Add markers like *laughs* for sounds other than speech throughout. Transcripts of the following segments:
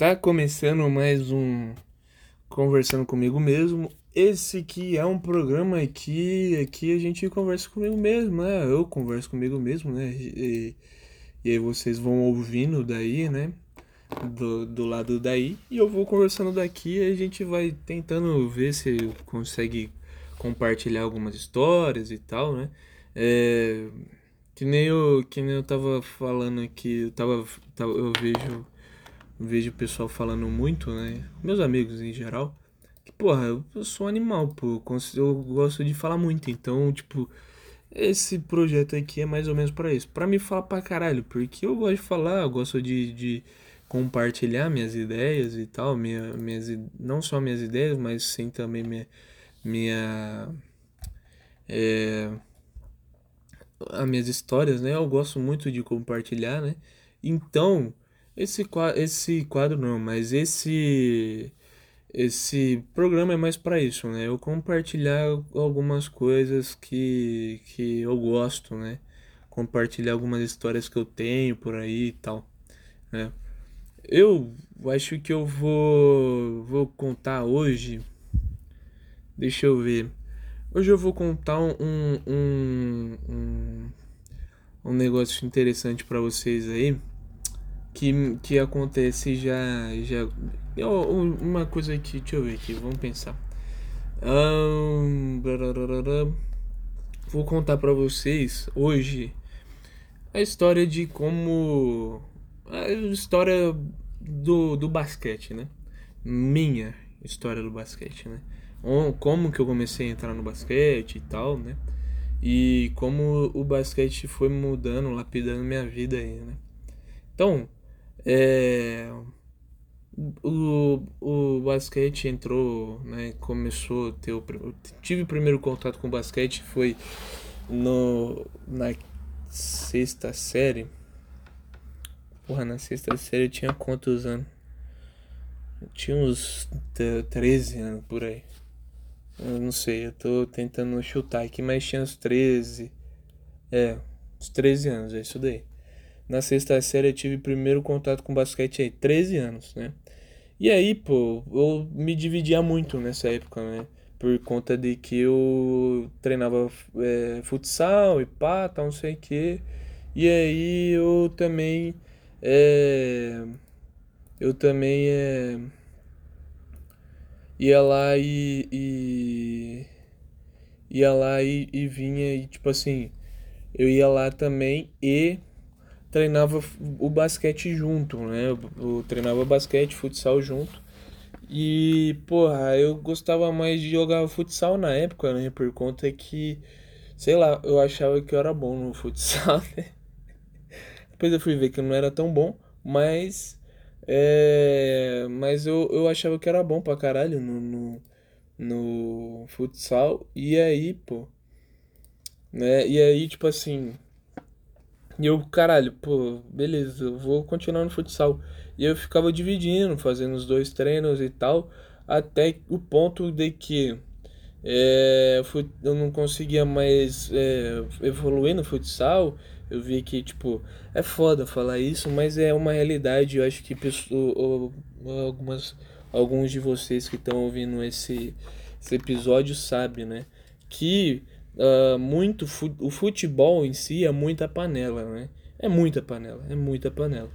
Tá começando mais um Conversando Comigo Mesmo. Esse que é um programa que aqui a gente conversa comigo mesmo, né? Eu converso comigo mesmo, né? E, e aí vocês vão ouvindo daí, né? Do, do lado daí. E eu vou conversando daqui e a gente vai tentando ver se consegue compartilhar algumas histórias e tal, né? É, que nem eu, que nem eu tava falando aqui, eu tava, eu vejo vejo o pessoal falando muito, né? Meus amigos em geral. Que, porra, eu sou animal, pô. Eu gosto de falar muito. Então, tipo, esse projeto aqui é mais ou menos para isso. para me falar pra caralho. Porque eu gosto de falar, eu gosto de, de compartilhar minhas ideias e tal. Minha, minhas, não só minhas ideias, mas sim também minha. minha é, as minhas histórias, né? Eu gosto muito de compartilhar, né? Então, esse quadro, esse quadro não, mas esse esse programa é mais para isso, né? Eu compartilhar algumas coisas que que eu gosto, né? Compartilhar algumas histórias que eu tenho por aí e tal, né? Eu acho que eu vou vou contar hoje. Deixa eu ver. Hoje eu vou contar um, um, um, um negócio interessante para vocês aí que, que acontece já. já uma coisa aqui, deixa eu ver aqui, vamos pensar. Um, vou contar para vocês hoje a história de como. A história do, do basquete, né? Minha história do basquete, né? Como que eu comecei a entrar no basquete e tal, né? E como o basquete foi mudando, lapidando minha vida aí, né? Então, é, o, o basquete entrou, né, começou a ter o, tive o primeiro contato com o basquete foi no na sexta série. Porra, na sexta série eu tinha quantos anos? Eu tinha uns 13 anos por aí. Eu não sei, eu tô tentando chutar aqui, mas tinha uns 13. É, uns 13 anos, é isso daí na sexta série eu tive primeiro contato com basquete aí, 13 anos, né? E aí, pô, eu me dividia muito nessa época, né? Por conta de que eu treinava é, futsal e pá, tal, não sei o quê. E aí eu também. É, eu também é, ia lá e, e ia lá e, e vinha e tipo assim eu ia lá também e treinava o basquete junto, né? Eu, eu treinava basquete, futsal junto. E, porra, eu gostava mais de jogar futsal na época, né? Por conta que, sei lá, eu achava que eu era bom no futsal, *laughs* né? Depois eu fui ver que eu não era tão bom, mas. É, mas eu, eu achava que era bom pra caralho no, no, no futsal. E aí, pô. Né? E aí, tipo assim, e eu, caralho, pô, beleza, eu vou continuar no futsal. E eu ficava dividindo, fazendo os dois treinos e tal, até o ponto de que é, eu não conseguia mais é, evoluir no futsal. Eu vi que, tipo, é foda falar isso, mas é uma realidade. Eu acho que pessoa, algumas, alguns de vocês que estão ouvindo esse, esse episódio sabem, né? Que uh, muito o futebol em si é muita panela, né? É muita panela, é muita panela.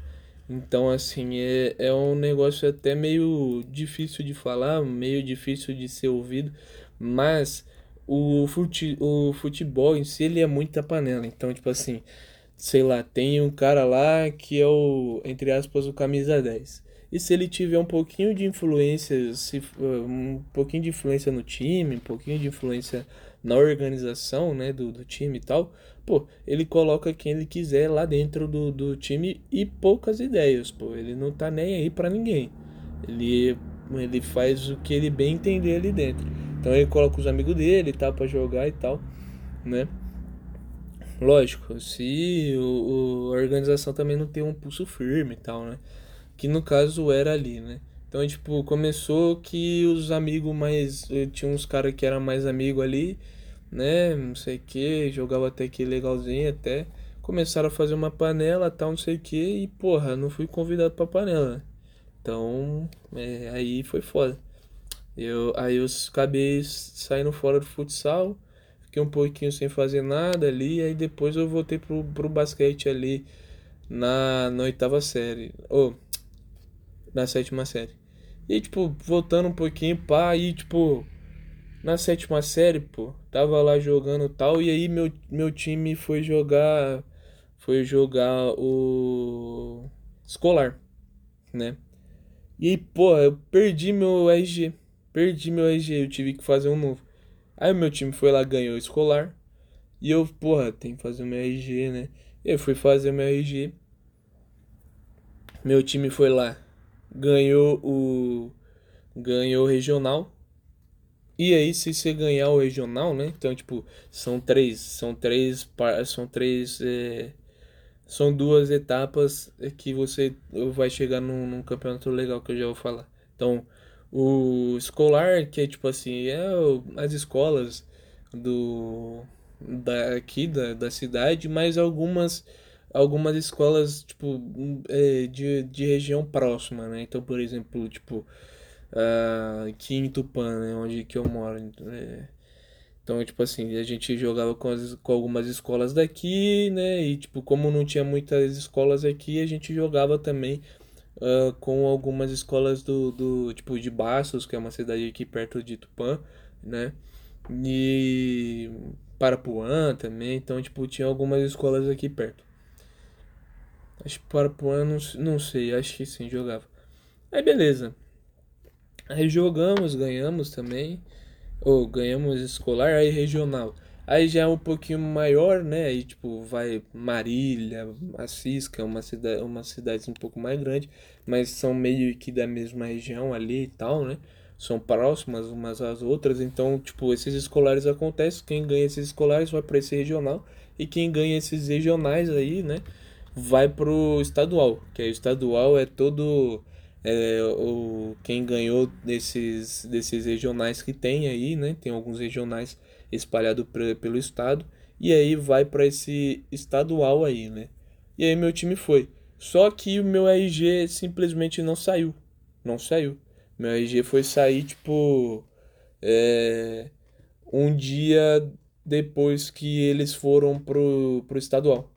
Então, assim, é, é um negócio até meio difícil de falar, meio difícil de ser ouvido, mas o, fute, o futebol em si ele é muita panela. Então, tipo assim, sei lá, tem um cara lá que é o, entre aspas, o camisa 10. E se ele tiver um pouquinho de influência, se, um pouquinho de influência no time, um pouquinho de influência na organização né, do, do time e tal, pô, ele coloca quem ele quiser lá dentro do, do time e poucas ideias, pô. Ele não tá nem aí para ninguém. Ele, ele faz o que ele bem entender ali dentro. Então ele coloca os amigos dele e tal pra jogar e tal, né? Lógico, se o, o, a organização também não tem um pulso firme e tal, né? Que no caso era ali, né? Então, tipo, começou que os amigos mais. Eh, tinha uns caras que eram mais amigos ali né? Não sei o que, jogava até que legalzinho até. Começaram a fazer uma panela, tal, não sei o que, e porra, não fui convidado pra panela. Então, é, aí foi foda. Eu, aí eu acabei saindo fora do futsal, fiquei um pouquinho sem fazer nada ali, aí depois eu voltei pro, pro basquete ali na, na oitava série, ou na sétima série. E tipo, voltando um pouquinho, pá, aí tipo, na sétima série, pô, tava lá jogando tal, e aí meu, meu time foi jogar, foi jogar o escolar, né? E aí, pô, eu perdi meu RG. Perdi meu RG, eu tive que fazer um novo. Aí meu time foi lá, ganhou o escolar. E eu, porra, tem que fazer o meu RG, né? Eu fui fazer o meu RG. Meu time foi lá, ganhou o ganhou o regional. E aí se você ganhar o regional, né? Então, tipo, são três, são três, são três é, são duas etapas que você vai chegar num, num, campeonato legal que eu já vou falar. Então, o escolar, que é tipo assim, é as escolas do daqui da, da cidade, mas algumas algumas escolas tipo é, de, de região próxima, né? Então, por exemplo, tipo uh, aqui em Tupã, né? Onde que eu moro. É, então, tipo assim, a gente jogava com, as, com algumas escolas daqui, né? E, tipo, como não tinha muitas escolas aqui, a gente jogava também uh, com algumas escolas do, do, tipo, de Bastos, que é uma cidade aqui perto de Tupã, né? E Parapuã também. Então, tipo, tinha algumas escolas aqui perto. Acho que Parapuã, não, não sei, acho que sim, jogava. Aí, beleza. Aí jogamos, ganhamos também ou ganhamos escolar, aí regional. Aí já é um pouquinho maior, né? Aí tipo, vai Marília, Assis, que é uma cidade, uma cidade um pouco mais grande, mas são meio que da mesma região ali e tal, né? São próximas umas às outras, então, tipo, esses escolares acontecem, quem ganha esses escolares vai para esse regional e quem ganha esses regionais aí, né, vai pro estadual, que é o estadual é todo é, o, quem ganhou desses, desses regionais que tem aí, né? Tem alguns regionais espalhados pelo estado. E aí vai para esse estadual aí, né? E aí meu time foi. Só que o meu RG simplesmente não saiu. Não saiu. Meu RG foi sair, tipo. É, um dia depois que eles foram pro, pro estadual.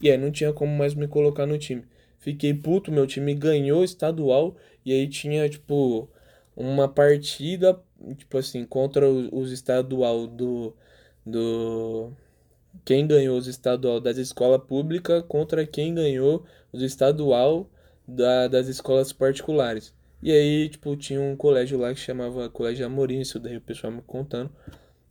E aí não tinha como mais me colocar no time. Fiquei puto, meu time ganhou estadual e aí tinha, tipo, uma partida, tipo assim, contra os estadual do. do quem ganhou os estadual das escolas públicas contra quem ganhou os estadual da, das escolas particulares. E aí, tipo, tinha um colégio lá que chamava Colégio Amorim, isso daí o pessoal me contando.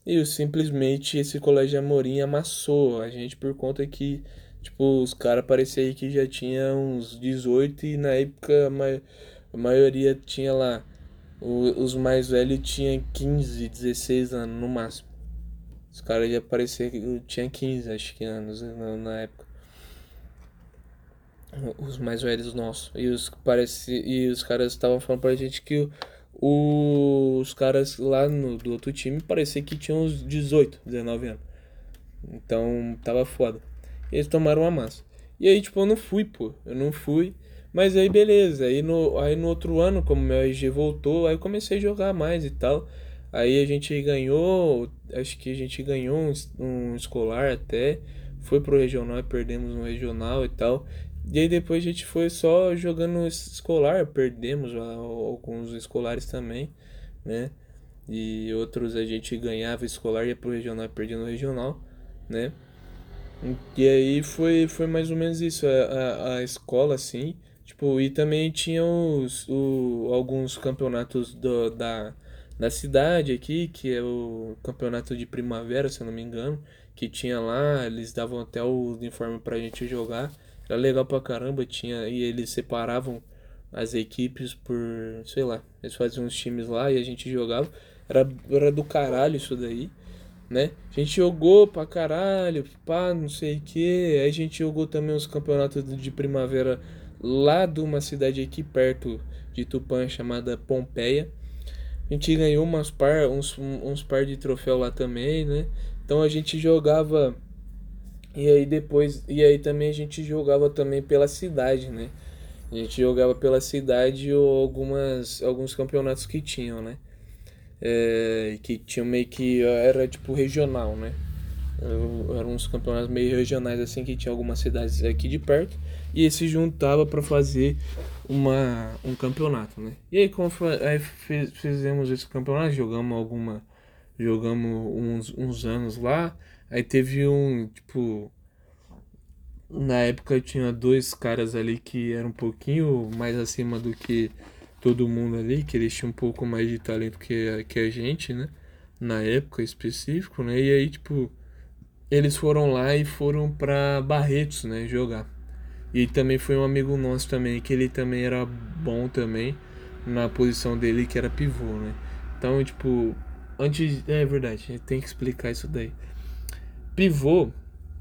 E eu, simplesmente esse Colégio Amorim amassou a gente por conta que Tipo, os caras pareciam aí que já tinha uns 18 e na época a, maioria tinha lá. O, os mais velhos tinham 15, 16 anos no máximo. Os caras já pareciam que tinha 15, acho que anos na, na época. Os mais velhos nossos. E os, parece, e os caras estavam falando pra gente que o, os caras lá no, do outro time parecia que tinham uns 18, 19 anos. Então tava foda eles tomaram a massa. E aí, tipo, eu não fui, pô. Eu não fui. Mas aí, beleza. Aí no, aí no outro ano, como meu RG voltou, aí eu comecei a jogar mais e tal. Aí a gente ganhou, acho que a gente ganhou um, um escolar até. Foi pro regional e perdemos no regional e tal. E aí depois a gente foi só jogando escolar, perdemos alguns escolares também, né? E outros a gente ganhava escolar, ia pro regional e perdia no regional, né? E aí foi, foi mais ou menos isso, a, a, a escola, assim. Tipo, e também tinha os, o, alguns campeonatos do, da, da cidade aqui, que é o campeonato de primavera, se eu não me engano, que tinha lá, eles davam até o uniforme pra gente jogar. Era legal pra caramba, tinha, e eles separavam as equipes por, sei lá, eles faziam uns times lá e a gente jogava. Era, era do caralho isso daí né? A gente jogou pra caralho, pá, não sei o que. Aí a gente jogou também os campeonatos de primavera lá de uma cidade aqui perto de Tupã chamada Pompeia. A gente ganhou umas par, uns, uns par de troféu lá também, né? Então a gente jogava e aí depois e aí também a gente jogava também pela cidade, né? A gente jogava pela cidade ou algumas, alguns campeonatos que tinham, né? É, que tinham meio que. Era tipo regional, né? Eram uns campeonatos meio regionais assim que tinha algumas cidades aqui de perto e se juntava para fazer uma, um campeonato, né? E aí, como aí fizemos esse campeonato, jogamos alguma jogamos uns, uns anos lá, aí teve um, tipo, na época tinha dois caras ali que eram um pouquinho mais acima do que todo mundo ali, que eles tinham um pouco mais de talento que, que a gente, né? Na época específico, né? E aí, tipo, eles foram lá e foram pra Barretos, né? Jogar. E também foi um amigo nosso também, que ele também era bom também na posição dele, que era pivô, né? Então, tipo, antes. É verdade, tem que explicar isso daí. Pivô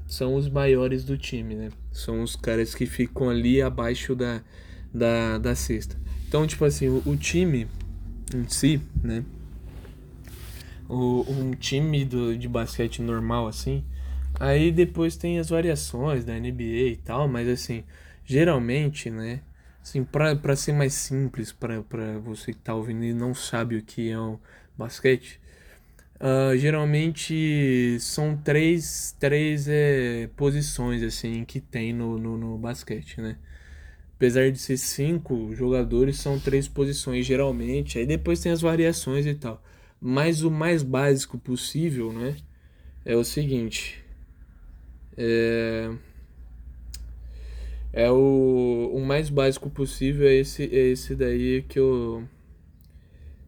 são os maiores do time, né? São os caras que ficam ali abaixo da, da, da cesta. Então, tipo assim, o, o time em si, né? O, um time do, de basquete normal, assim. Aí depois tem as variações da NBA e tal, mas assim, geralmente, né? Assim, pra, pra ser mais simples, pra, pra você que tá ouvindo e não sabe o que é o basquete, Uh, geralmente são três, três é, posições assim que tem no, no, no, basquete, né? Apesar de ser cinco jogadores, são três posições geralmente. Aí depois tem as variações e tal. Mas o mais básico possível, né? É o seguinte. É, é o, o mais básico possível é esse, é esse daí que eu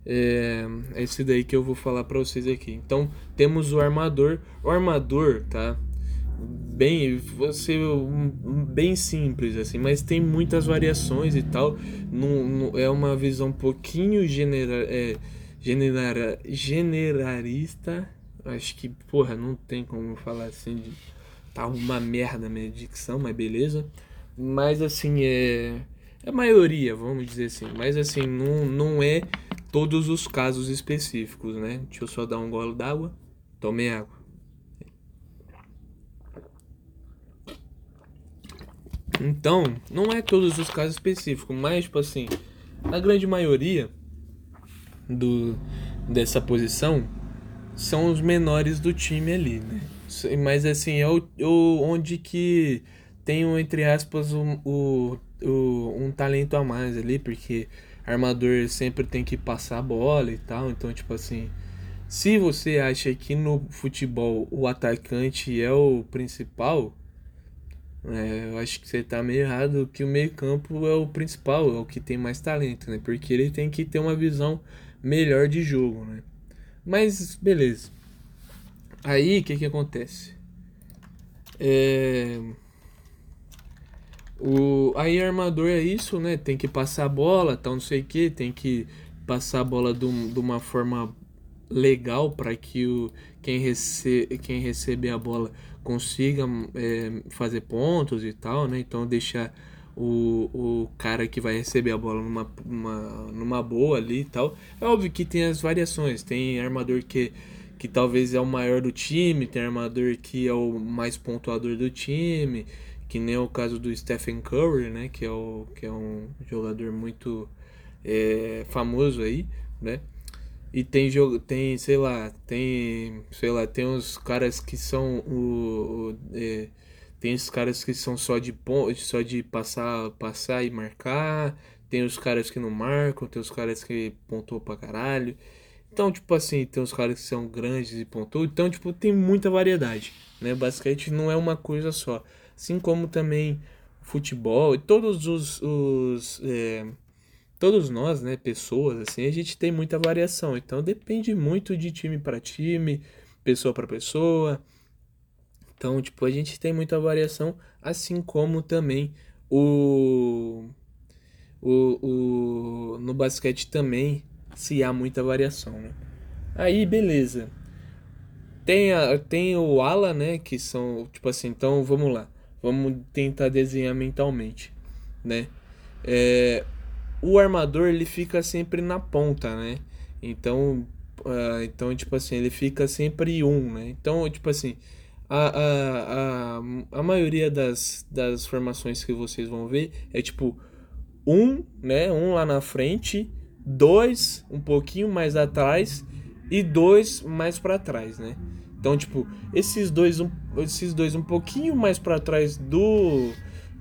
é, é esse daí que eu vou falar para vocês aqui. Então, temos o armador. O armador, tá? Bem, você bem simples assim, mas tem muitas variações e tal. Não, é uma visão um pouquinho genera, é, genera, generalista. Acho que, porra, não tem como falar assim de tá uma merda a minha dicção, mas beleza. Mas assim, é é a maioria, vamos dizer assim, mas assim, não, não é todos os casos específicos, né? Deixa eu só dar um golo d'água. Tomei água. Então, não é todos os casos específicos, mas tipo assim, a grande maioria do dessa posição são os menores do time ali, né? Mas assim, é o, o onde que tem entre aspas o, o, o, um talento a mais ali, porque armador sempre tem que passar a bola e tal. Então, tipo assim, se você acha que no futebol o atacante é o principal, é, eu acho que você tá meio errado, que o meio-campo é o principal, é o que tem mais talento, né? Porque ele tem que ter uma visão melhor de jogo, né? Mas beleza. Aí o que que acontece? É o, aí armador é isso, né? Tem que passar a bola, tal, não sei o que, tem que passar a bola de, de uma forma legal para que o, quem, rece, quem receber a bola consiga é, fazer pontos e tal, né? Então deixar o, o cara que vai receber a bola numa, uma, numa boa ali e tal. É óbvio que tem as variações, tem armador que, que talvez é o maior do time, tem armador que é o mais pontuador do time que nem o caso do Stephen Curry, né, que é, o, que é um jogador muito é, famoso aí, né, e tem jogo, tem, sei lá, tem, sei lá, tem uns caras que são o, o é, tem os caras que são só de só de passar, passar e marcar, tem os caras que não marcam, tem os caras que pontuam pra caralho. Então, tipo assim, tem os caras que são grandes e pontuam. Então, tipo, tem muita variedade, né? Basquete não é uma coisa só assim como também futebol e todos os, os é, todos nós, né, pessoas assim, a gente tem muita variação. Então depende muito de time para time, pessoa para pessoa. Então, tipo, a gente tem muita variação, assim como também o o, o no basquete também se há muita variação, né? Aí, beleza. Tem, a, tem o ala, né? Que são, tipo assim, então vamos lá. Vamos tentar desenhar mentalmente, né? É, o armador ele fica sempre na ponta, né? Então, uh, então tipo assim, ele fica sempre um, né? Então, tipo assim, a, a, a, a maioria das, das formações que vocês vão ver é tipo um, né? Um lá na frente, dois um pouquinho mais atrás e dois mais para trás, né? Então, tipo, esses dois um, esses dois um pouquinho mais para trás do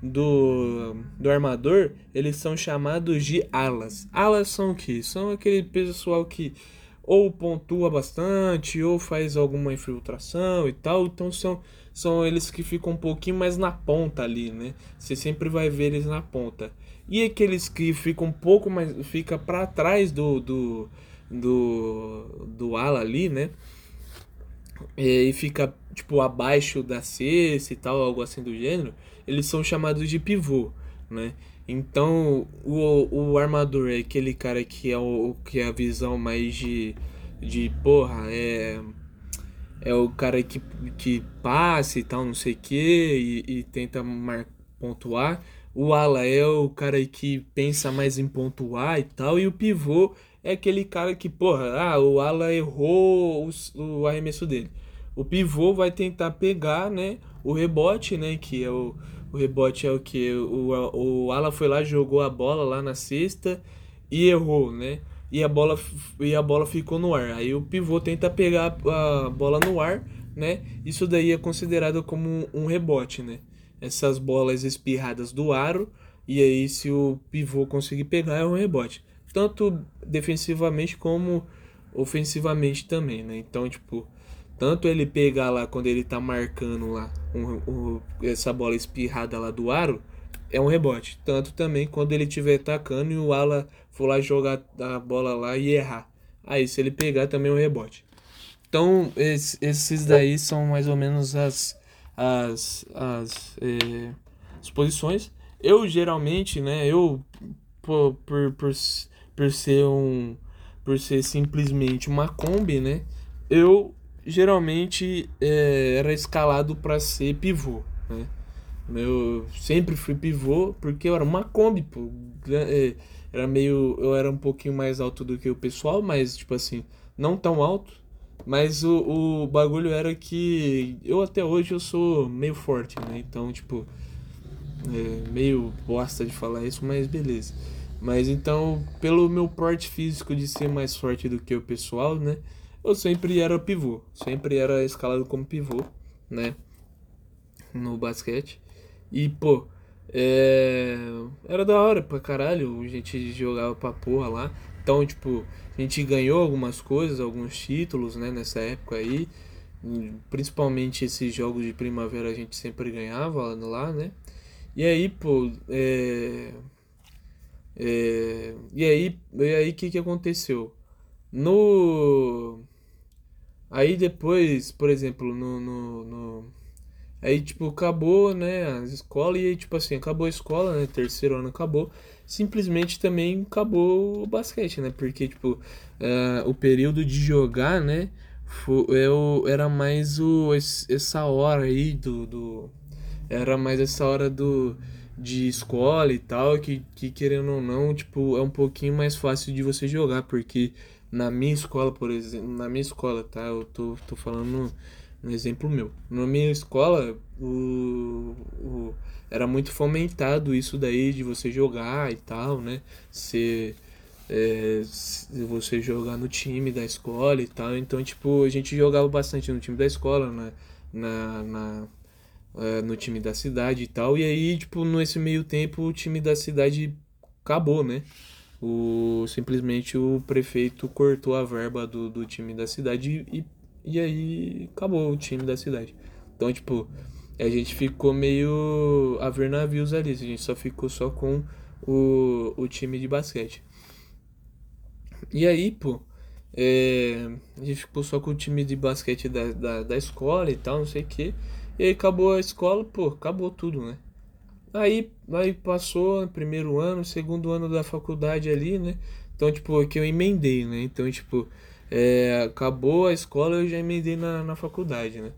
do, do armador, eles são chamados de alas. Alas são o que? São aquele pessoal que ou pontua bastante, ou faz alguma infiltração e tal. Então são, são eles que ficam um pouquinho mais na ponta ali, né? Você sempre vai ver eles na ponta. E aqueles que ficam um pouco mais. fica para trás do, do, do, do ala ali, né? E fica tipo abaixo da cesta e tal, algo assim do gênero eles são chamados de pivô, né? Então, o, o armador é aquele cara que é o que é a visão mais de de porra, é é o cara que, que passa e tal, não sei o que, e, tenta mar, pontuar. O ala é o cara que pensa mais em pontuar e tal, e o pivô é aquele cara que, porra, ah, o ala errou o, o arremesso dele. O pivô vai tentar pegar, né, o rebote, né, que é o, o rebote é o que? O, o Ala foi lá, jogou a bola lá na cesta e errou, né? E a bola, e a bola ficou no ar. Aí o pivô tenta pegar a bola no ar, né? Isso daí é considerado como um rebote, né? Essas bolas espirradas do aro. E aí, se o pivô conseguir pegar, é um rebote. Tanto defensivamente como ofensivamente também, né? Então, tipo, tanto ele pegar lá quando ele tá marcando lá um, um, essa bola espirrada lá do aro, é um rebote. Tanto também quando ele estiver atacando e o ala for lá jogar a bola lá e errar. Aí se ele pegar também é um rebote. Então esses daí são mais ou menos as, as, as, é, as posições. Eu geralmente, né, eu por, por, por, por ser um por ser simplesmente uma Kombi, né? Eu geralmente é, era escalado para ser pivô, né? Eu sempre fui pivô porque eu era uma Kombi, pô. É, era meio. Eu era um pouquinho mais alto do que o pessoal, mas, tipo assim, não tão alto. Mas o, o bagulho era que eu até hoje eu sou meio forte, né? Então, tipo. É, meio bosta de falar isso, mas beleza. Mas então, pelo meu porte físico de ser mais forte do que o pessoal, né? Eu sempre era pivô, sempre era escalado como pivô, né? No basquete. E, pô, é... era da hora pra caralho, a gente jogava pra porra lá. Então, tipo, a gente ganhou algumas coisas, alguns títulos, né, nessa época aí. Principalmente esses jogos de primavera a gente sempre ganhava lá, né? E aí, pô, é... É... E aí, e aí, o que que aconteceu? No Aí depois, por exemplo, no, no, no, Aí, tipo, acabou, né, a escola, e aí, tipo assim, acabou a escola, né, terceiro ano acabou, simplesmente também acabou o basquete, né, porque, tipo, uh, o período de jogar, né, foi, eu, era mais o, essa hora aí do, do... Era mais essa hora do de escola e tal, que, que querendo ou não, tipo, é um pouquinho mais fácil de você jogar, porque na minha escola, por exemplo, na minha escola, tá? Eu tô, tô falando um exemplo meu. Na minha escola, o, o, era muito fomentado isso daí de você jogar e tal, né? Ser, é, você jogar no time da escola e tal. Então, tipo, a gente jogava bastante no time da escola, né? na, na é, no time da cidade e tal. E aí, tipo, nesse meio tempo, o time da cidade acabou, né? O simplesmente o prefeito cortou a verba do, do time da cidade e, e aí acabou o time da cidade. Então, tipo, a gente ficou meio a ver navios ali, a gente só ficou só com o, o time de basquete. E aí, pô, é, a gente ficou só com o time de basquete da, da, da escola e tal, não sei o que. E aí acabou a escola, pô, acabou tudo, né? Aí, aí passou primeiro ano, segundo ano da faculdade ali, né? Então, tipo, é que eu emendei, né? Então, tipo, é, acabou a escola, eu já emendei na, na faculdade, né?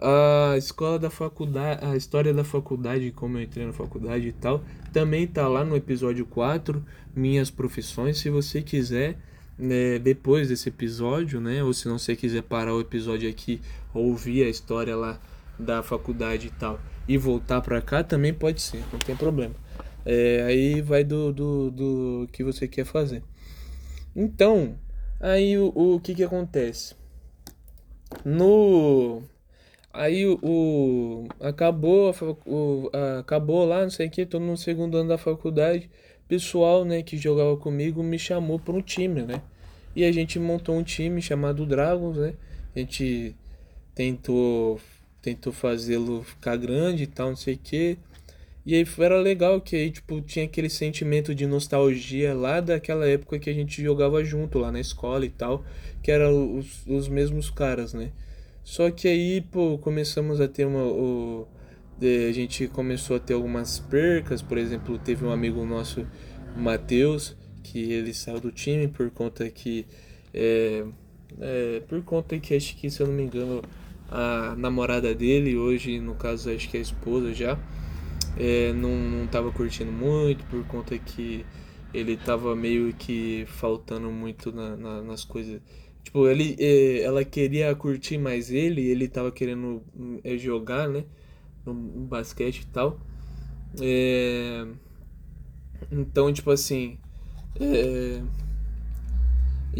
A escola da faculdade, a história da faculdade, como eu entrei na faculdade e tal, também tá lá no episódio 4, minhas profissões, se você quiser, né, depois desse episódio, né, ou se não você quiser parar o episódio aqui, ouvir a história lá da faculdade e tal, e voltar para cá também pode ser, não tem problema. É, aí vai do, do, do que você quer fazer. Então, aí o, o que que acontece? No Aí o, o acabou, o, a, acabou lá, não sei o que, tô no segundo ano da faculdade. Pessoal, né, que jogava comigo me chamou para um time, né? E a gente montou um time chamado Dragons, né? A gente tentou tentou fazê-lo ficar grande e tal, não sei o que. E aí era legal que aí, tipo, tinha aquele sentimento de nostalgia lá daquela época que a gente jogava junto lá na escola e tal, que eram os, os mesmos caras, né? Só que aí, pô, começamos a ter uma. O, a gente começou a ter algumas percas, por exemplo, teve um amigo nosso, Matheus, que ele saiu do time por conta que. É, é, por conta que acho que, se eu não me engano, a namorada dele, hoje, no caso, acho que é a esposa já, é, não, não tava curtindo muito, por conta que ele tava meio que faltando muito na, na, nas coisas Tipo, ele, eh, ela queria curtir mais ele, ele tava querendo eh, jogar, né? No, basquete e tal. É... Então, tipo assim.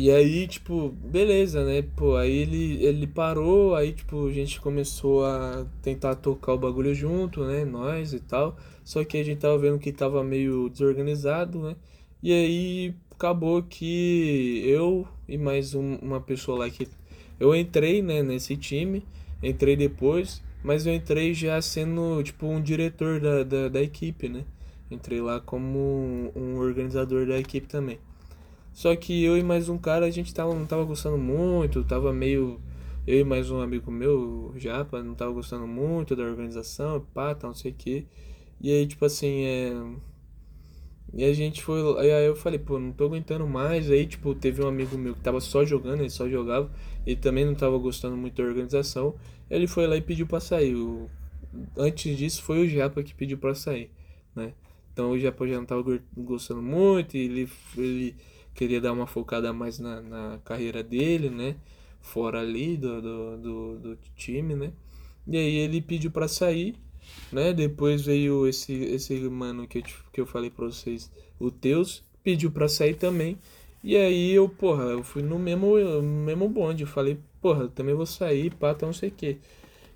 E aí, tipo, beleza, né? Pô, aí ele, ele parou, aí, tipo, a gente começou a tentar tocar o bagulho junto, né? Nós e tal. Só que a gente tava vendo que tava meio desorganizado, né? E aí, acabou que eu e mais um, uma pessoa lá que eu entrei né, nesse time, entrei depois, mas eu entrei já sendo tipo um diretor da, da, da equipe, né? Entrei lá como um, um, organizador da equipe também. Só que eu e mais um cara, a gente tava, não tava gostando muito, tava meio. Eu e mais um amigo meu, Japa, não tava gostando muito da organização, pá, não sei o que. E aí, tipo assim, é e a gente foi. Aí eu falei, pô, não tô aguentando mais. Aí, tipo, teve um amigo meu que tava só jogando, ele só jogava. Ele também não tava gostando muito da organização. Ele foi lá e pediu pra sair. O... Antes disso, foi o Japa que pediu pra sair, né? Então o Japa já não tava gostando muito. Ele, ele queria dar uma focada mais na, na carreira dele, né? Fora ali do, do, do, do time, né? E aí ele pediu pra sair né? Depois veio esse, esse mano que eu, que eu falei pra vocês, o Teus, pediu pra sair também. E aí eu, porra, eu fui no mesmo, no mesmo bonde. Falei, porra, também vou sair, pá, não sei o que.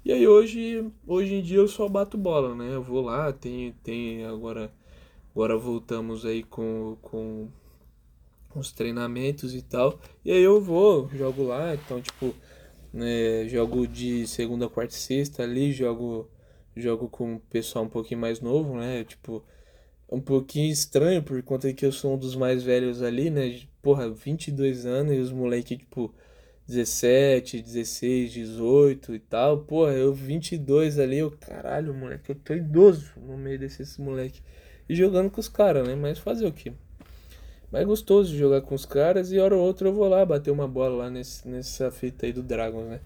E aí hoje, hoje em dia eu só bato bola, né? Eu vou lá, tem, tem agora, agora voltamos aí com, com os treinamentos e tal. E aí eu vou, jogo lá, então tipo, né, jogo de segunda, quarta e sexta ali, jogo jogo com o pessoal um pouquinho mais novo, né? Tipo, um pouquinho estranho por conta que eu sou um dos mais velhos ali, né? Porra, 22 anos e os moleques, tipo, 17, 16, 18 e tal. Porra, eu 22 ali, eu, caralho, moleque, eu tô idoso no meio desses moleques. E jogando com os caras, né? Mas fazer o quê? Mais gostoso jogar com os caras e hora ou outra eu vou lá bater uma bola lá nesse, nessa fita aí do Dragons, né?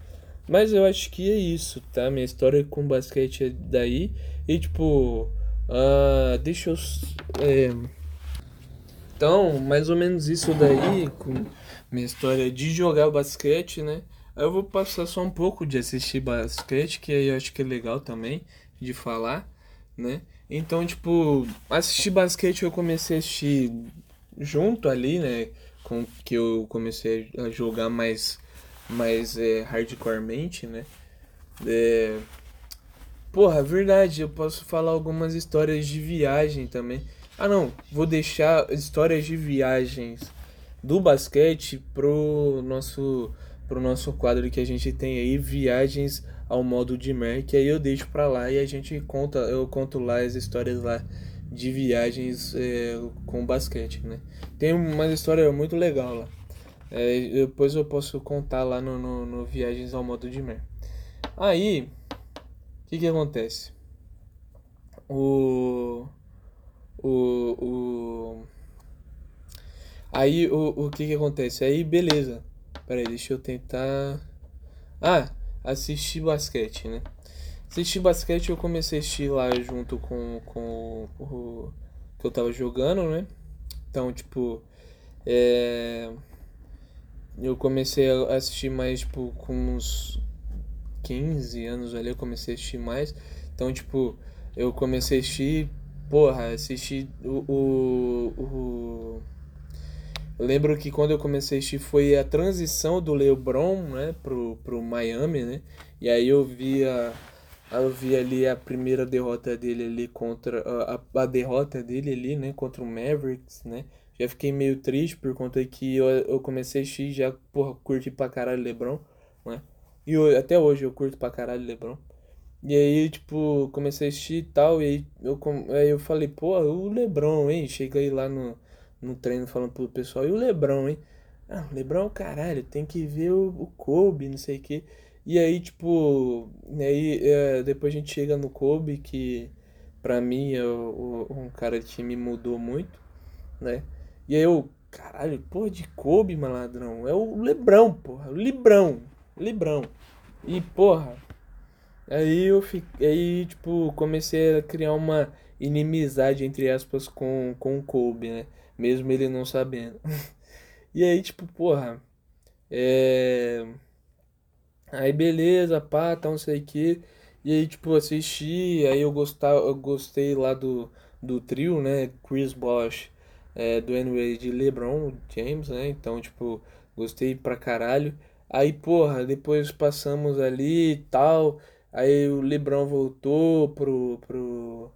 Mas eu acho que é isso, tá? Minha história com basquete é daí. E tipo, uh, deixa eu. É... Então, mais ou menos isso daí, com minha história de jogar basquete, né? Eu vou passar só um pouco de assistir basquete, que aí eu acho que é legal também de falar, né? Então, tipo, assistir basquete eu comecei a assistir junto ali, né? Com que eu comecei a jogar mais mais é, hardcoremente, né? É... Porra, verdade, eu posso falar algumas histórias de viagem também. Ah não, vou deixar histórias de viagens do basquete pro nosso pro nosso quadro que a gente tem aí, viagens ao modo de mer, que aí eu deixo pra lá e a gente conta, eu conto lá as histórias lá de viagens é, com basquete, né? Tem uma história muito legal lá. É, depois eu posso contar lá no, no, no Viagens ao Modo de Mer. Aí, o que que acontece? O... O... o aí, o, o que que acontece? Aí, beleza. Pera aí, deixa eu tentar... Ah, assistir basquete, né? Assistir basquete eu comecei a assistir lá junto com, com o que eu tava jogando, né? Então, tipo... É eu comecei a assistir mais, tipo, com uns 15 anos ali, eu comecei a assistir mais. Então, tipo, eu comecei a assistir porra, assisti o, o, o... Eu lembro que quando eu comecei a assistir foi a transição do LeBron, né, pro, pro Miami, né? E aí eu via eu vi ali a primeira derrota dele ali contra a, a derrota dele ali, né, contra o Mavericks, né? Já fiquei meio triste por conta que eu, eu comecei assistir já, porra, curti pra caralho LeBron, né? E eu, até hoje eu curto pra caralho LeBron. E aí, tipo, comecei a assistir e tal, e aí eu, aí eu falei, pô, o Lebron, hein? Cheguei lá no, no treino falando pro pessoal, e o Lebron, hein? Ah, o Lebron, caralho, tem que ver o, o Kobe, não sei o quê. E aí, tipo, aí é, depois a gente chega no Kobe, que pra mim é o, um cara que me mudou muito, né? E aí eu, caralho, porra, de Kobe, maladrão, é o Lebrão, porra, o Librão, Librão. E, porra, Aí eu fiquei, aí, tipo, comecei a criar uma inimizade, entre aspas, com, com o Kobe, né? Mesmo ele não sabendo. *laughs* e aí, tipo, porra. É. Aí beleza, pá, tá, não sei o que. E aí, tipo, assisti, aí eu, gostava, eu gostei lá do, do trio, né? Chris Bosh, é, do Anyway de LeBron James, né? Então, tipo, gostei pra caralho. Aí, porra, depois passamos ali e tal. Aí o LeBron voltou pro, pro,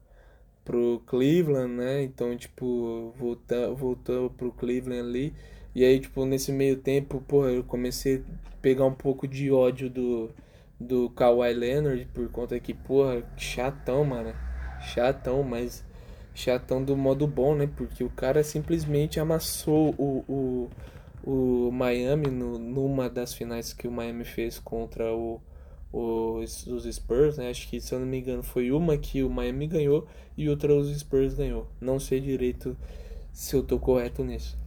pro Cleveland, né? Então, tipo, voltou, voltou pro Cleveland ali. E aí, tipo, nesse meio tempo, porra, eu comecei a pegar um pouco de ódio do, do Kawhi Leonard por conta que, porra, chatão, mano. Chatão, mas chatão do modo bom, né? Porque o cara simplesmente amassou o, o, o Miami no, numa das finais que o Miami fez contra o os, os Spurs, né? Acho que, se eu não me engano, foi uma que o Miami ganhou e outra os Spurs ganhou. Não sei direito se eu tô correto nisso.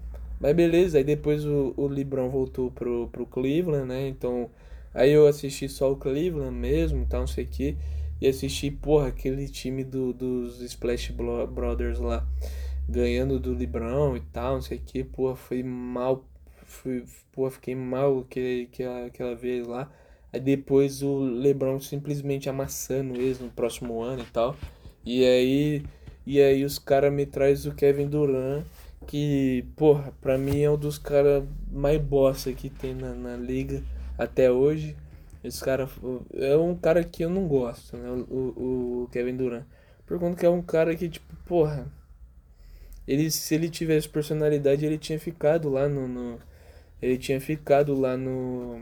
Mas beleza, aí depois o, o LeBron voltou pro, pro Cleveland, né? Então, aí eu assisti só o Cleveland mesmo, tal, não sei o que. E assisti, porra, aquele time do, dos Splash Brothers lá, ganhando do LeBron e tal, não sei o que. Porra, foi mal, fui, porra, fiquei mal que, que, aquela vez lá. Aí depois o LeBron simplesmente amassando eles no próximo ano e tal. E aí, e aí os caras me traz o Kevin Durant, que, porra, pra mim é um dos caras mais bosta que tem na, na liga até hoje. Esse cara é um cara que eu não gosto, né? O, o Kevin Durant. Por conta que é um cara que, tipo, porra. Ele, se ele tivesse personalidade, ele tinha ficado lá no, no ele tinha ficado lá no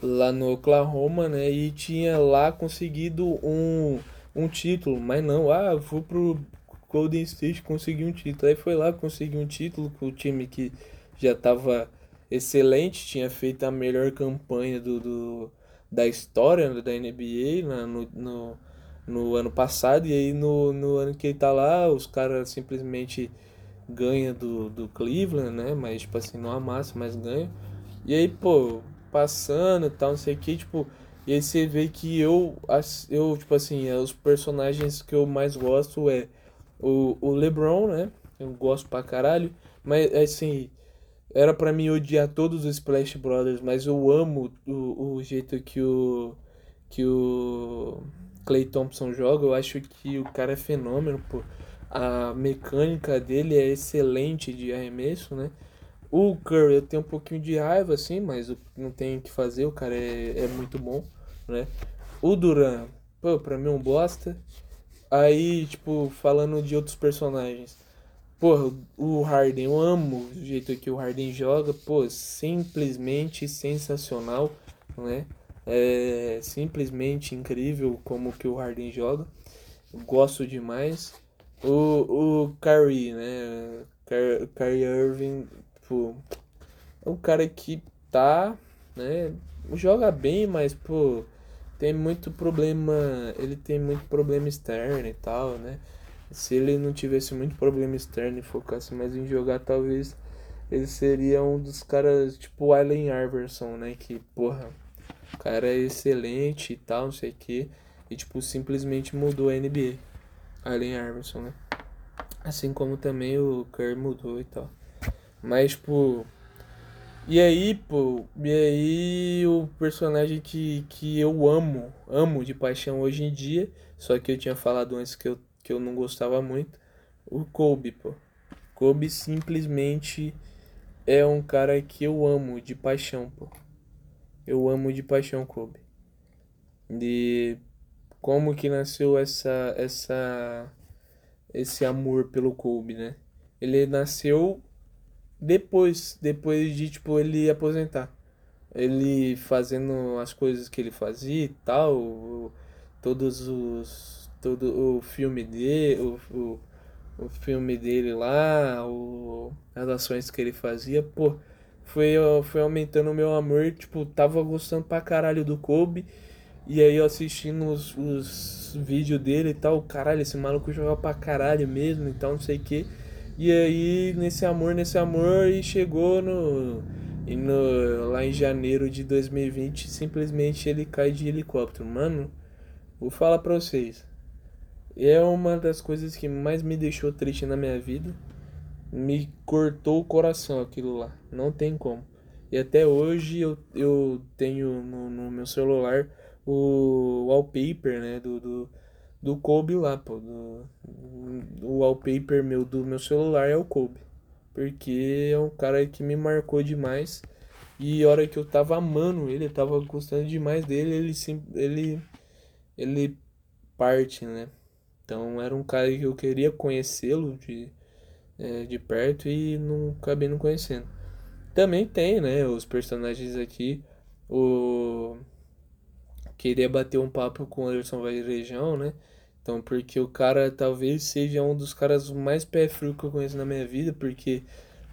lá no Oklahoma, né? E tinha lá conseguido um, um título, mas não, ah, fui pro Golden State conseguir um título. Aí foi lá conseguir um título com o time que já estava excelente, tinha feito a melhor campanha do, do da história né, da NBA né, no, no, no ano passado, e aí no, no ano que ele tá lá, os caras simplesmente ganham do, do Cleveland, né? Mas tipo assim, não amassa, mas ganha. E aí, pô, passando e tal, não sei o que, tipo, e aí você vê que eu, eu tipo assim, é, os personagens que eu mais gosto é o, o LeBron, né? Eu gosto pra caralho, mas assim, era para mim odiar todos os Splash Brothers, mas eu amo o, o jeito que o que o Clay Thompson joga, eu acho que o cara é fenômeno, pô. A mecânica dele é excelente de arremesso, né? O Curry eu tenho um pouquinho de raiva, assim, mas não tem o que fazer, o cara é, é muito bom, né? O Duran, pô, pra mim é um bosta. Aí, tipo, falando de outros personagens. Porra, o Harden, eu amo o jeito que o Harden joga, pô, simplesmente sensacional, né? É simplesmente incrível como que o Harden joga. Gosto demais. O, o Kyrie, né? Kyrie Irving, Tipo, é um cara que tá, né? Joga bem, mas, pô, tem muito problema. Ele tem muito problema externo e tal, né? Se ele não tivesse muito problema externo e focasse mais em jogar, talvez ele seria um dos caras, tipo Allen Iverson, né? Que, porra, o cara é excelente e tal, não sei o que. E, tipo, simplesmente mudou a NBA. Allen Iverson, né? Assim como também o Kerr mudou e tal. Mas, tipo. E aí, pô, e aí o personagem que, que eu amo, amo de paixão hoje em dia, só que eu tinha falado antes que eu que eu não gostava muito, o Kobe, pô. Kobe simplesmente é um cara que eu amo de paixão, pô. Eu amo de paixão Kobe. De como que nasceu essa essa esse amor pelo Kobe, né? Ele nasceu depois, depois de tipo ele aposentar. Ele fazendo as coisas que ele fazia e tal, todos os todo o filme dele, o, o, o filme dele lá, o, as ações que ele fazia, pô, foi, foi aumentando o meu amor, tipo, tava gostando pra caralho do Kobe. E aí eu assistindo os, os vídeos dele e tal, caralho, esse maluco joga pra caralho mesmo e tal, não sei o que. E aí, nesse amor, nesse amor, e chegou no, e no. Lá em janeiro de 2020, simplesmente ele cai de helicóptero. Mano, vou falar pra vocês. É uma das coisas que mais me deixou triste na minha vida. Me cortou o coração aquilo lá. Não tem como. E até hoje eu, eu tenho no, no meu celular o wallpaper, né? Do, do, do Kobe lá, pô. Do, o wallpaper meu do meu celular é o Kobe. Porque é um cara que me marcou demais. E a hora que eu tava amando ele, eu tava gostando demais dele, ele sim, ele ele parte, né? Então era um cara que eu queria conhecê-lo de, é, de perto e não acabei não conhecendo. Também tem, né, os personagens aqui, o queria bater um papo com o Anderson Varejão, né? Então, porque o cara talvez seja um dos caras mais pé frio que eu conheço na minha vida, porque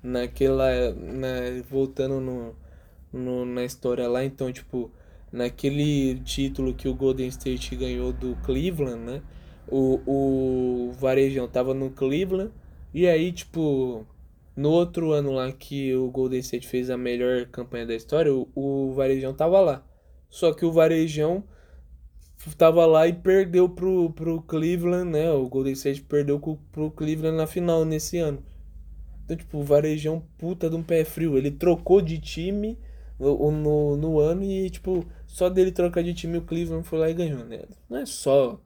naquela. Na, voltando no, no, na história lá, então, tipo, naquele título que o Golden State ganhou do Cleveland, né? O, o Varejão tava no Cleveland, e aí, tipo, no outro ano lá que o Golden State fez a melhor campanha da história, o, o Varejão tava lá. Só que o Varejão tava lá e perdeu pro, pro Cleveland, né? O Golden State perdeu pro Cleveland na final nesse ano. Então, tipo, o Varejão puta de um pé frio. Ele trocou de time no, no, no ano e, tipo, só dele trocar de time o Cleveland foi lá e ganhou, né? Não é só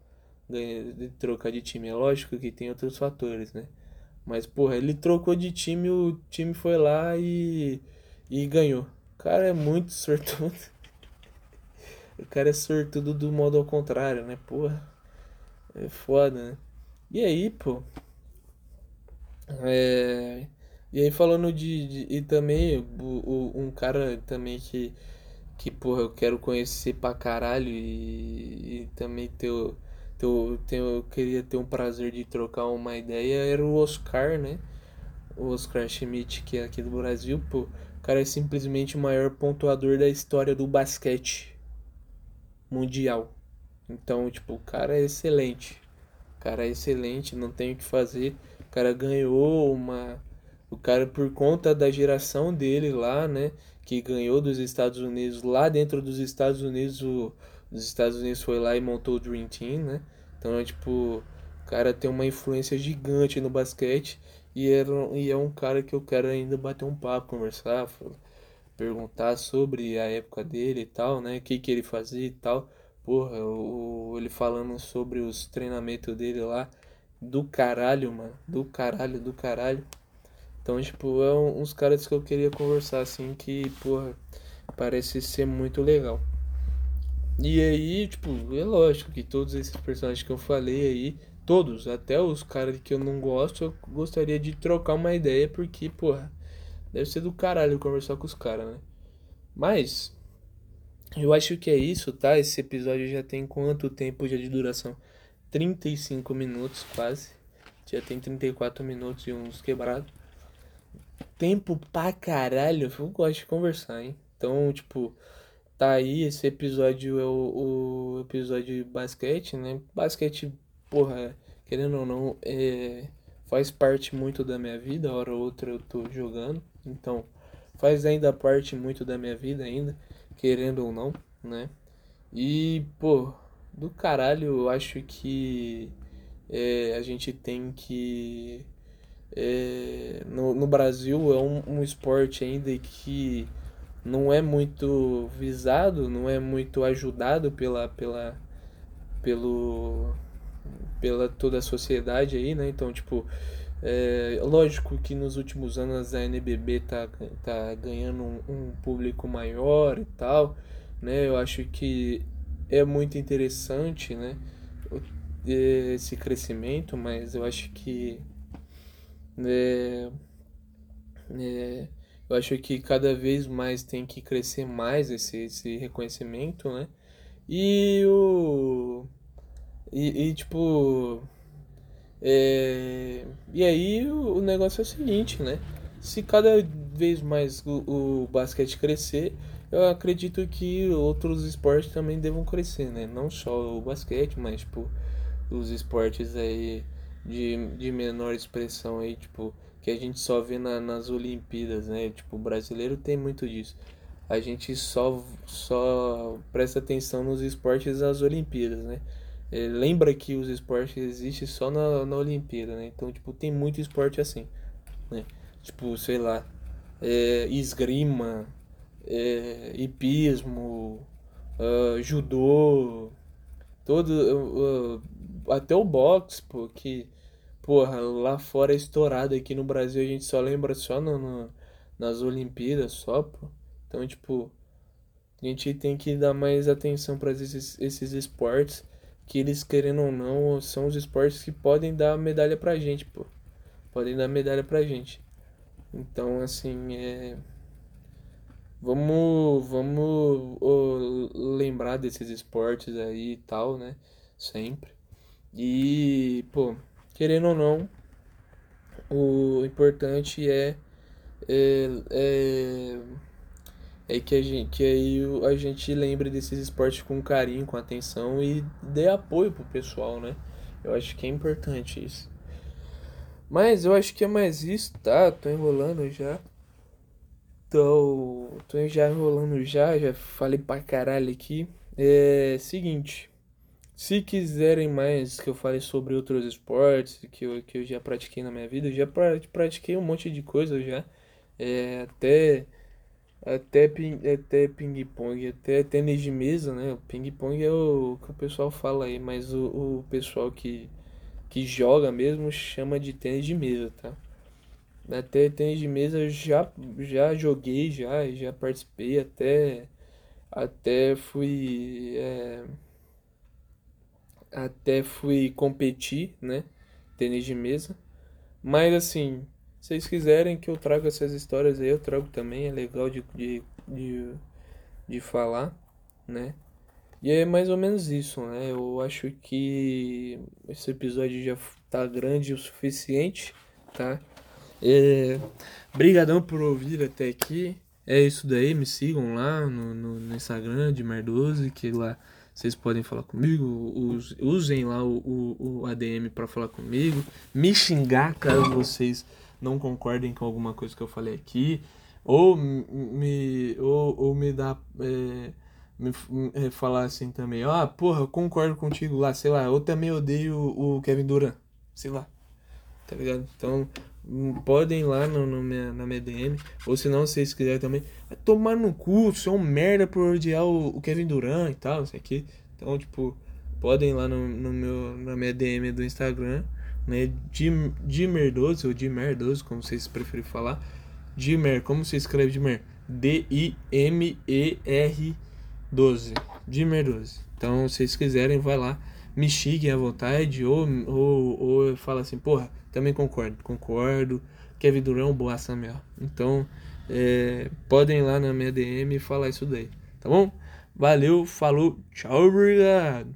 de trocar de time, é lógico que tem outros fatores, né? Mas, porra, ele trocou de time, o time foi lá e, e ganhou. Cara é muito *laughs* sortudo. O cara é sortudo do modo ao contrário, né? Porra. É foda, né? E aí, pô. É... E aí falando de, de. e também o, o, um cara também que. Que, porra, eu quero conhecer pra caralho e, e também ter, ter, ter, eu queria ter um prazer de trocar uma ideia era o Oscar, né? O Oscar Schmidt, que é aqui do Brasil, pô. O cara é simplesmente o maior pontuador da história do basquete mundial. Então, tipo, o cara é excelente. O cara é excelente, não tem o que fazer. O cara ganhou uma. O cara, por conta da geração dele lá, né? Que ganhou dos Estados Unidos, lá dentro dos Estados Unidos, o, os Estados Unidos foi lá e montou o Dream Team, né? Então, é tipo, o cara tem uma influência gigante no basquete. E, era, e é um cara que eu quero ainda bater um papo, conversar, perguntar sobre a época dele e tal, né? O que, que ele fazia e tal. Porra, o, ele falando sobre os treinamentos dele lá. Do caralho, mano. Do caralho, do caralho. Então, tipo, é uns caras que eu queria conversar, assim, que, porra, parece ser muito legal. E aí, tipo, é lógico que todos esses personagens que eu falei aí, todos, até os caras que eu não gosto, eu gostaria de trocar uma ideia, porque, porra, Deve ser do caralho conversar com os caras, né? Mas, eu acho que é isso, tá? Esse episódio já tem quanto tempo já de duração? 35 minutos quase. Já tem 34 minutos e uns quebrados. Tempo pra caralho. Eu gosto de conversar, hein? Então, tipo, tá aí. Esse episódio é o, o episódio de basquete, né? Basquete, porra, querendo ou não, é, faz parte muito da minha vida. Hora ou outra eu tô jogando. Então, faz ainda parte muito da minha vida ainda, querendo ou não, né? E, pô, do caralho, eu acho que é, a gente tem que. É, no, no Brasil é um, um esporte ainda que não é muito visado, não é muito ajudado pela, pela, pelo, pela toda a sociedade aí, né? Então, tipo, é, lógico que nos últimos anos a NBB tá, tá ganhando um, um público maior e tal, né? Eu acho que é muito interessante, né? Esse crescimento, mas eu acho que é, é, eu acho que cada vez mais tem que crescer mais esse, esse reconhecimento, né? E o. E, e tipo. É, e aí o, o, negócio é o seguinte, né? Se cada vez mais o, o basquete crescer, eu acredito que outros esportes também devam crescer, né? Não só o basquete, mas tipo os esportes aí de, de menor expressão aí, tipo, que a gente só vê na, nas Olimpíadas, né? Tipo, o brasileiro tem muito disso. A gente só, só presta atenção nos esportes das Olimpíadas, né? É, lembra que os esportes existem só na, na Olimpíada, né? Então, tipo, tem muito esporte assim, né? Tipo, sei lá, é, esgrima, é, hipismo, uh, judô, todo, uh, até o boxe, pô, que porra, lá fora é estourado, aqui no Brasil a gente só lembra só no, no, nas Olimpíadas, só, pô. Então, tipo, a gente tem que dar mais atenção para esses, esses esportes, que eles, querendo ou não, são os esportes que podem dar medalha pra gente, pô. Podem dar medalha pra gente. Então, assim, é... Vamos, vamos oh, lembrar desses esportes aí e tal, né? Sempre. E, pô, querendo ou não, o importante é, é, é, é que, a gente, que aí a gente lembre desses esportes com carinho, com atenção e dê apoio pro pessoal, né? Eu acho que é importante isso. Mas eu acho que é mais isso, tá? Tô enrolando já. Tô, tô já enrolando já, já falei pra caralho aqui. É seguinte. Se quiserem mais que eu fale sobre outros esportes que eu, que eu já pratiquei na minha vida, eu já pratiquei um monte de coisa já. É, até até ping, até ping pong, até tênis de mesa, né? O ping pong é o que o pessoal fala aí, mas o, o pessoal que, que joga mesmo chama de tênis de mesa, tá? Até tênis de mesa já já joguei já, já participei até até fui é, até fui competir, né? Tênis de mesa. Mas assim, vocês quiserem que eu traga essas histórias aí, eu trago também, é legal de, de, de, de falar, né? E é mais ou menos isso, né? Eu acho que esse episódio já tá grande o suficiente, tá? É... Brigadão por ouvir até aqui. É isso daí, me sigam lá no, no, no Instagram de Merdoso, que lá vocês podem falar comigo, usem lá o, o, o ADM para falar comigo, me xingar caso vocês não concordem com alguma coisa que eu falei aqui, ou me, ou, ou me dá. É, me, é, falar assim também, ah, porra, eu concordo contigo lá, sei lá, eu também odeio o Kevin Durant, sei lá, tá ligado? Então, hum, podem ir lá no, no minha, na minha DM, ou se não, vocês quiserem também, tomar no cu, você é um merda por odiar o, o Kevin Durant e tal, não sei o que. Então, tipo, podem ir lá no, no meu, na minha DM do Instagram, né, Dimer12 ou Dimer12, como vocês preferem falar. Dimer, como se escreve Dimer? D-I-M-E-R 12. Dimer12. Então, se vocês quiserem, vai lá, me xinguem à vontade, ou, ou, ou fala assim, porra, também concordo, concordo. Kevin Durant é boa Samuel. Então, é, podem ir lá na minha DM e falar isso daí, tá bom? Valeu, falou, tchau, obrigado.